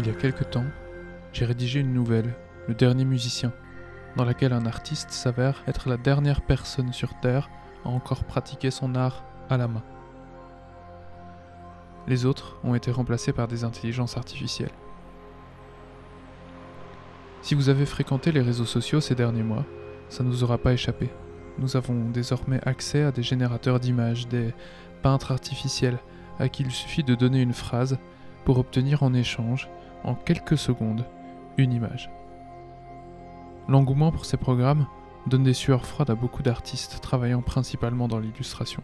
Il y a quelque temps, j'ai rédigé une nouvelle, Le dernier musicien, dans laquelle un artiste s'avère être la dernière personne sur Terre à encore pratiquer son art à la main. Les autres ont été remplacés par des intelligences artificielles. Si vous avez fréquenté les réseaux sociaux ces derniers mois, ça ne vous aura pas échappé. Nous avons désormais accès à des générateurs d'images, des peintres artificiels, à qui il suffit de donner une phrase pour obtenir en échange, en quelques secondes, une image. L'engouement pour ces programmes donne des sueurs froides à beaucoup d'artistes travaillant principalement dans l'illustration.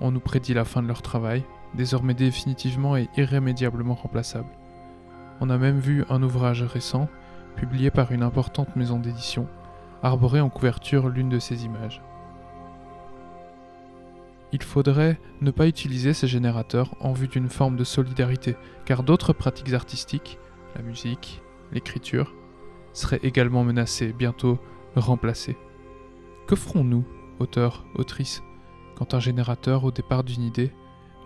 On nous prédit la fin de leur travail, désormais définitivement et irrémédiablement remplaçable. On a même vu un ouvrage récent, publié par une importante maison d'édition, arborer en couverture l'une de ces images. Il faudrait ne pas utiliser ces générateurs en vue d'une forme de solidarité, car d'autres pratiques artistiques, la musique, l'écriture, seraient également menacées, bientôt remplacées. Que ferons-nous, auteurs, autrices, quand un générateur, au départ d'une idée,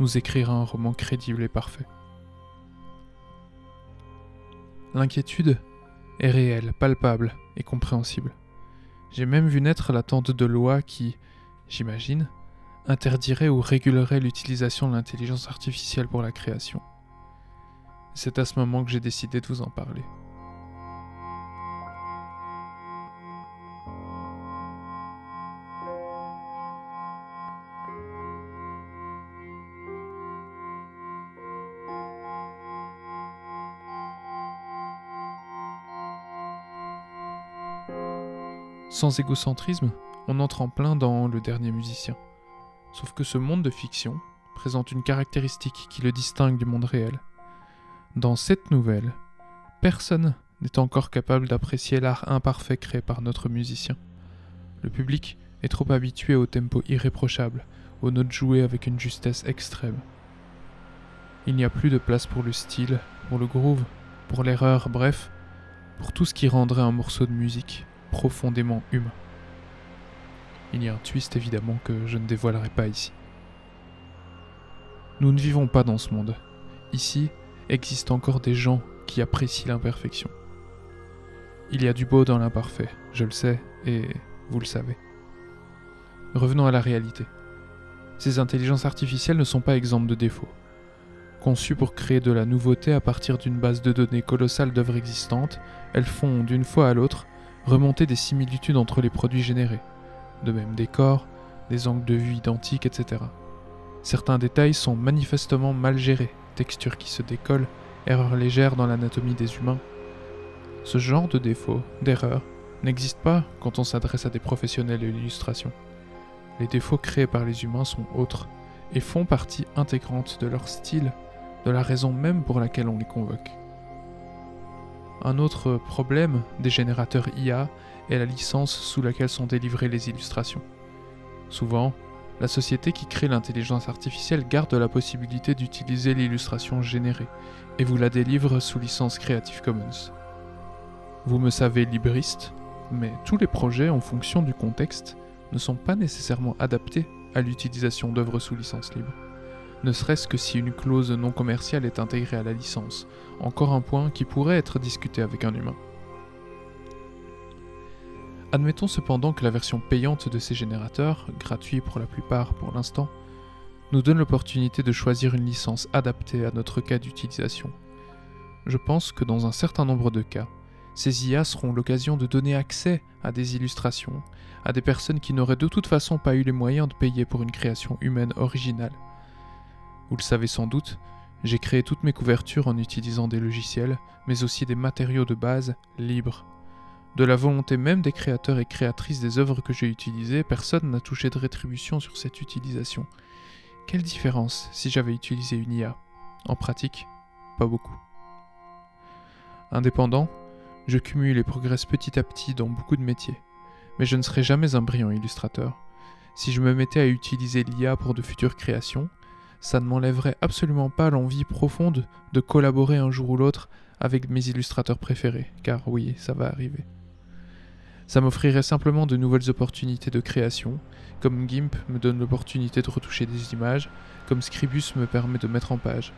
nous écrira un roman crédible et parfait? L'inquiétude est réelle, palpable et compréhensible. J'ai même vu naître l'attente de loi qui, j'imagine, interdirait ou régulerait l'utilisation de l'intelligence artificielle pour la création. C'est à ce moment que j'ai décidé de vous en parler. Sans égocentrisme, on entre en plein dans Le Dernier Musicien. Sauf que ce monde de fiction présente une caractéristique qui le distingue du monde réel. Dans cette nouvelle, personne n'est encore capable d'apprécier l'art imparfait créé par notre musicien. Le public est trop habitué au tempo irréprochable, aux notes jouées avec une justesse extrême. Il n'y a plus de place pour le style, pour le groove, pour l'erreur, bref, pour tout ce qui rendrait un morceau de musique profondément humain. Il y a un twist évidemment que je ne dévoilerai pas ici. Nous ne vivons pas dans ce monde. Ici existent encore des gens qui apprécient l'imperfection. Il y a du beau dans l'imparfait, je le sais, et vous le savez. Revenons à la réalité. Ces intelligences artificielles ne sont pas exemptes de défauts. Conçues pour créer de la nouveauté à partir d'une base de données colossale d'œuvres existantes, elles font, d'une fois à l'autre, remonter des similitudes entre les produits générés, de même des corps, des angles de vue identiques, etc. Certains détails sont manifestement mal gérés, textures qui se décollent, erreurs légères dans l'anatomie des humains. Ce genre de défauts, d'erreurs, n'existe pas quand on s'adresse à des professionnels de l'illustration. Les défauts créés par les humains sont autres et font partie intégrante de leur style, de la raison même pour laquelle on les convoque. Un autre problème des générateurs IA est la licence sous laquelle sont délivrées les illustrations. Souvent, la société qui crée l'intelligence artificielle garde la possibilité d'utiliser l'illustration générée et vous la délivre sous licence Creative Commons. Vous me savez libriste, mais tous les projets en fonction du contexte ne sont pas nécessairement adaptés à l'utilisation d'œuvres sous licence libre ne serait-ce que si une clause non commerciale est intégrée à la licence, encore un point qui pourrait être discuté avec un humain. Admettons cependant que la version payante de ces générateurs, gratuits pour la plupart pour l'instant, nous donne l'opportunité de choisir une licence adaptée à notre cas d'utilisation. Je pense que dans un certain nombre de cas, ces IA seront l'occasion de donner accès à des illustrations à des personnes qui n'auraient de toute façon pas eu les moyens de payer pour une création humaine originale vous le savez sans doute, j'ai créé toutes mes couvertures en utilisant des logiciels, mais aussi des matériaux de base libres. De la volonté même des créateurs et créatrices des œuvres que j'ai utilisées, personne n'a touché de rétribution sur cette utilisation. Quelle différence si j'avais utilisé une IA En pratique, pas beaucoup. Indépendant, je cumule et progresse petit à petit dans beaucoup de métiers, mais je ne serai jamais un brillant illustrateur. Si je me mettais à utiliser l'IA pour de futures créations, ça ne m'enlèverait absolument pas l'envie profonde de collaborer un jour ou l'autre avec mes illustrateurs préférés, car oui, ça va arriver. Ça m'offrirait simplement de nouvelles opportunités de création, comme GIMP me donne l'opportunité de retoucher des images, comme Scribus me permet de mettre en page.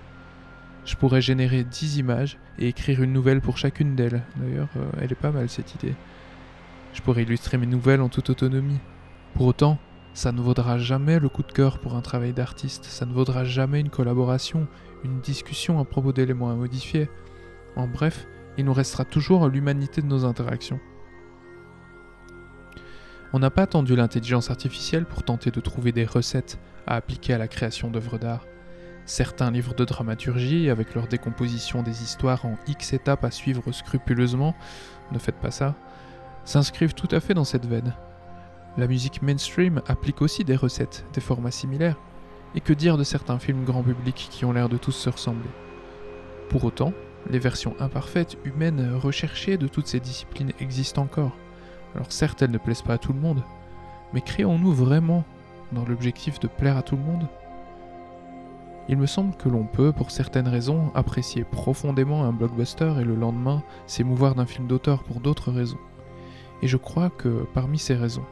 Je pourrais générer 10 images et écrire une nouvelle pour chacune d'elles. D'ailleurs, euh, elle est pas mal cette idée. Je pourrais illustrer mes nouvelles en toute autonomie. Pour autant, ça ne vaudra jamais le coup de cœur pour un travail d'artiste, ça ne vaudra jamais une collaboration, une discussion à propos d'éléments à modifier. En bref, il nous restera toujours l'humanité de nos interactions. On n'a pas attendu l'intelligence artificielle pour tenter de trouver des recettes à appliquer à la création d'œuvres d'art. Certains livres de dramaturgie, avec leur décomposition des histoires en X étapes à suivre scrupuleusement, ne faites pas ça, s'inscrivent tout à fait dans cette veine. La musique mainstream applique aussi des recettes, des formats similaires, et que dire de certains films grand public qui ont l'air de tous se ressembler? Pour autant, les versions imparfaites, humaines, recherchées de toutes ces disciplines existent encore. Alors certes, elles ne plaisent pas à tout le monde, mais créons-nous vraiment dans l'objectif de plaire à tout le monde? Il me semble que l'on peut, pour certaines raisons, apprécier profondément un blockbuster et le lendemain s'émouvoir d'un film d'auteur pour d'autres raisons. Et je crois que parmi ces raisons,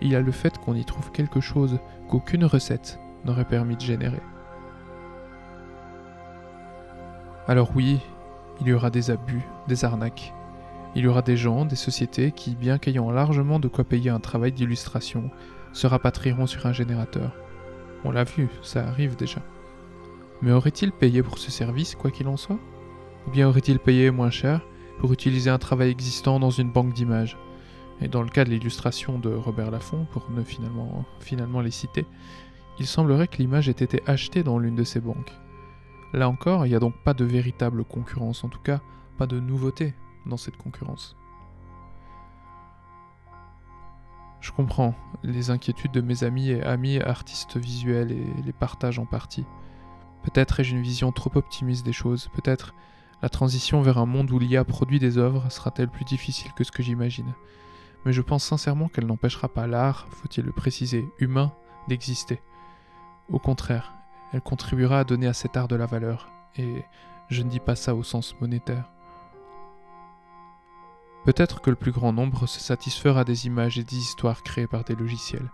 il y a le fait qu'on y trouve quelque chose qu'aucune recette n'aurait permis de générer. Alors oui, il y aura des abus, des arnaques. Il y aura des gens, des sociétés qui, bien qu'ayant largement de quoi payer un travail d'illustration, se rapatrieront sur un générateur. On l'a vu, ça arrive déjà. Mais aurait-il payé pour ce service, quoi qu'il en soit? Ou bien aurait-il payé moins cher pour utiliser un travail existant dans une banque d'images? Et dans le cas de l'illustration de Robert Laffont, pour ne finalement, finalement les citer, il semblerait que l'image ait été achetée dans l'une de ces banques. Là encore, il n'y a donc pas de véritable concurrence, en tout cas pas de nouveauté dans cette concurrence. Je comprends les inquiétudes de mes amis et amis artistes visuels et les partage en partie. Peut-être ai-je une vision trop optimiste des choses, peut-être la transition vers un monde où l'IA produit des œuvres sera-t-elle plus difficile que ce que j'imagine. Mais je pense sincèrement qu'elle n'empêchera pas l'art, faut-il le préciser, humain, d'exister. Au contraire, elle contribuera à donner à cet art de la valeur, et je ne dis pas ça au sens monétaire. Peut-être que le plus grand nombre se satisfera des images et des histoires créées par des logiciels.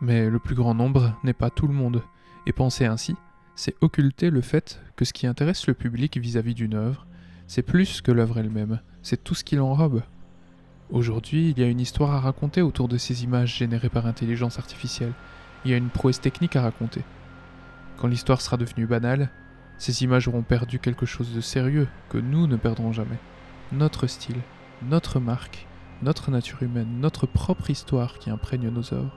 Mais le plus grand nombre n'est pas tout le monde, et penser ainsi, c'est occulter le fait que ce qui intéresse le public vis-à-vis d'une œuvre, c'est plus que l'œuvre elle-même, c'est tout ce qui l'enrobe. Aujourd'hui, il y a une histoire à raconter autour de ces images générées par intelligence artificielle, il y a une prouesse technique à raconter. Quand l'histoire sera devenue banale, ces images auront perdu quelque chose de sérieux que nous ne perdrons jamais. Notre style, notre marque, notre nature humaine, notre propre histoire qui imprègne nos œuvres.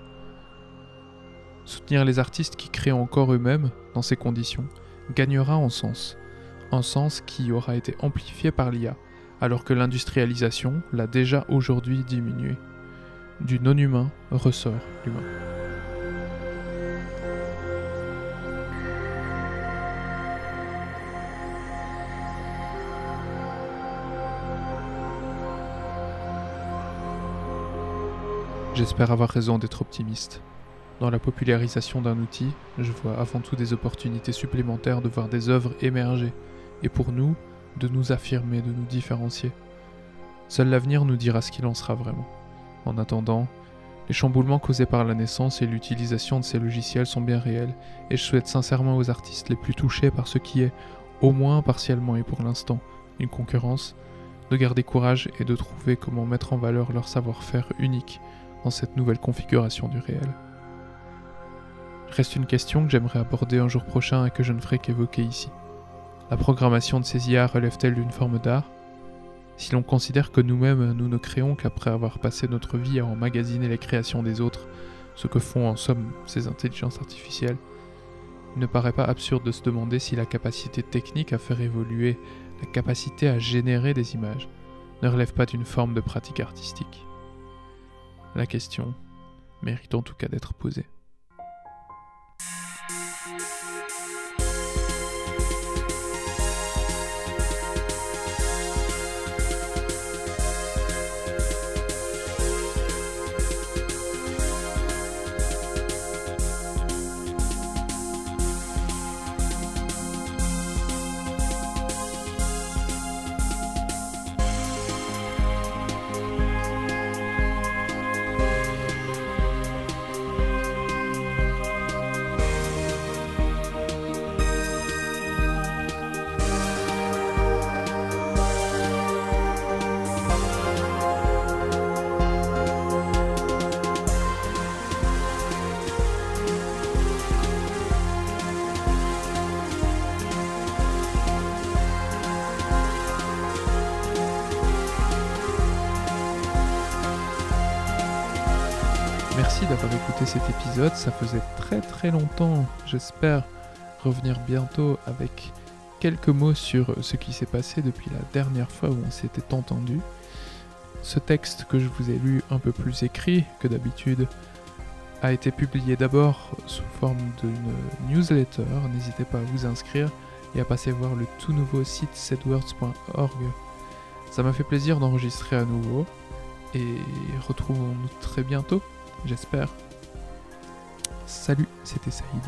Soutenir les artistes qui créent encore eux-mêmes dans ces conditions gagnera en sens, un sens qui aura été amplifié par l'IA, alors que l'industrialisation l'a déjà aujourd'hui diminué. Du non-humain ressort l'humain. J'espère avoir raison d'être optimiste. Dans la popularisation d'un outil, je vois avant tout des opportunités supplémentaires de voir des œuvres émerger, et pour nous, de nous affirmer, de nous différencier. Seul l'avenir nous dira ce qu'il en sera vraiment. En attendant, les chamboulements causés par la naissance et l'utilisation de ces logiciels sont bien réels, et je souhaite sincèrement aux artistes les plus touchés par ce qui est, au moins partiellement et pour l'instant, une concurrence, de garder courage et de trouver comment mettre en valeur leur savoir-faire unique dans cette nouvelle configuration du réel. Reste une question que j'aimerais aborder un jour prochain et que je ne ferai qu'évoquer ici. La programmation de ces IA relève-t-elle d'une forme d'art? Si l'on considère que nous-mêmes nous ne créons qu'après avoir passé notre vie à emmagasiner les créations des autres, ce que font en somme ces intelligences artificielles, il ne paraît pas absurde de se demander si la capacité technique à faire évoluer la capacité à générer des images ne relève pas d'une forme de pratique artistique. La question mérite en tout cas d'être posée. Merci d'avoir écouté cet épisode, ça faisait très très longtemps. J'espère revenir bientôt avec quelques mots sur ce qui s'est passé depuis la dernière fois où on s'était entendu. Ce texte que je vous ai lu un peu plus écrit que d'habitude a été publié d'abord sous forme d'une newsletter. N'hésitez pas à vous inscrire et à passer voir le tout nouveau site setwords.org. Ça m'a fait plaisir d'enregistrer à nouveau et retrouvons-nous très bientôt, j'espère. Salut, c'était Saïd.